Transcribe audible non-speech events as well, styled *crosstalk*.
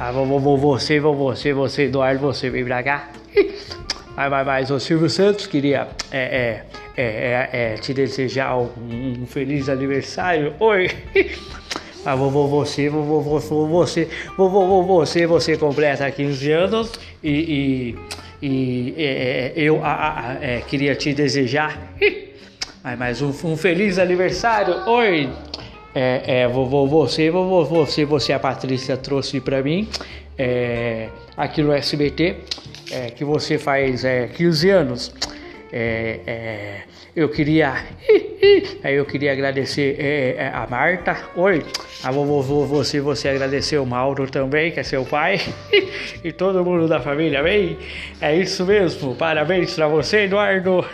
Ah, vou, vou, você, vou, você, você, Eduardo, você vem pra cá. Mas, mas, mas o Silvio Santos queria é, é, é, é, é te desejar um, um, feliz aniversário. Oi! *laughs* Ah, vou, vou, você, vou, vou, você, vou, vou, você, você completa 15 anos e, e, e é, eu a, a, é, queria te desejar *laughs* mais um, um feliz aniversário. Oi! É, é, vou, você, vou, você, você, a Patrícia trouxe para mim é, aqui no SBT é, que você faz é, 15 anos. É, é, eu queria eu queria agradecer é, a Marta. Oi a vovô, você você agradeceu o Mauro também que é seu pai e todo mundo da família bem é isso mesmo parabéns para você Eduardo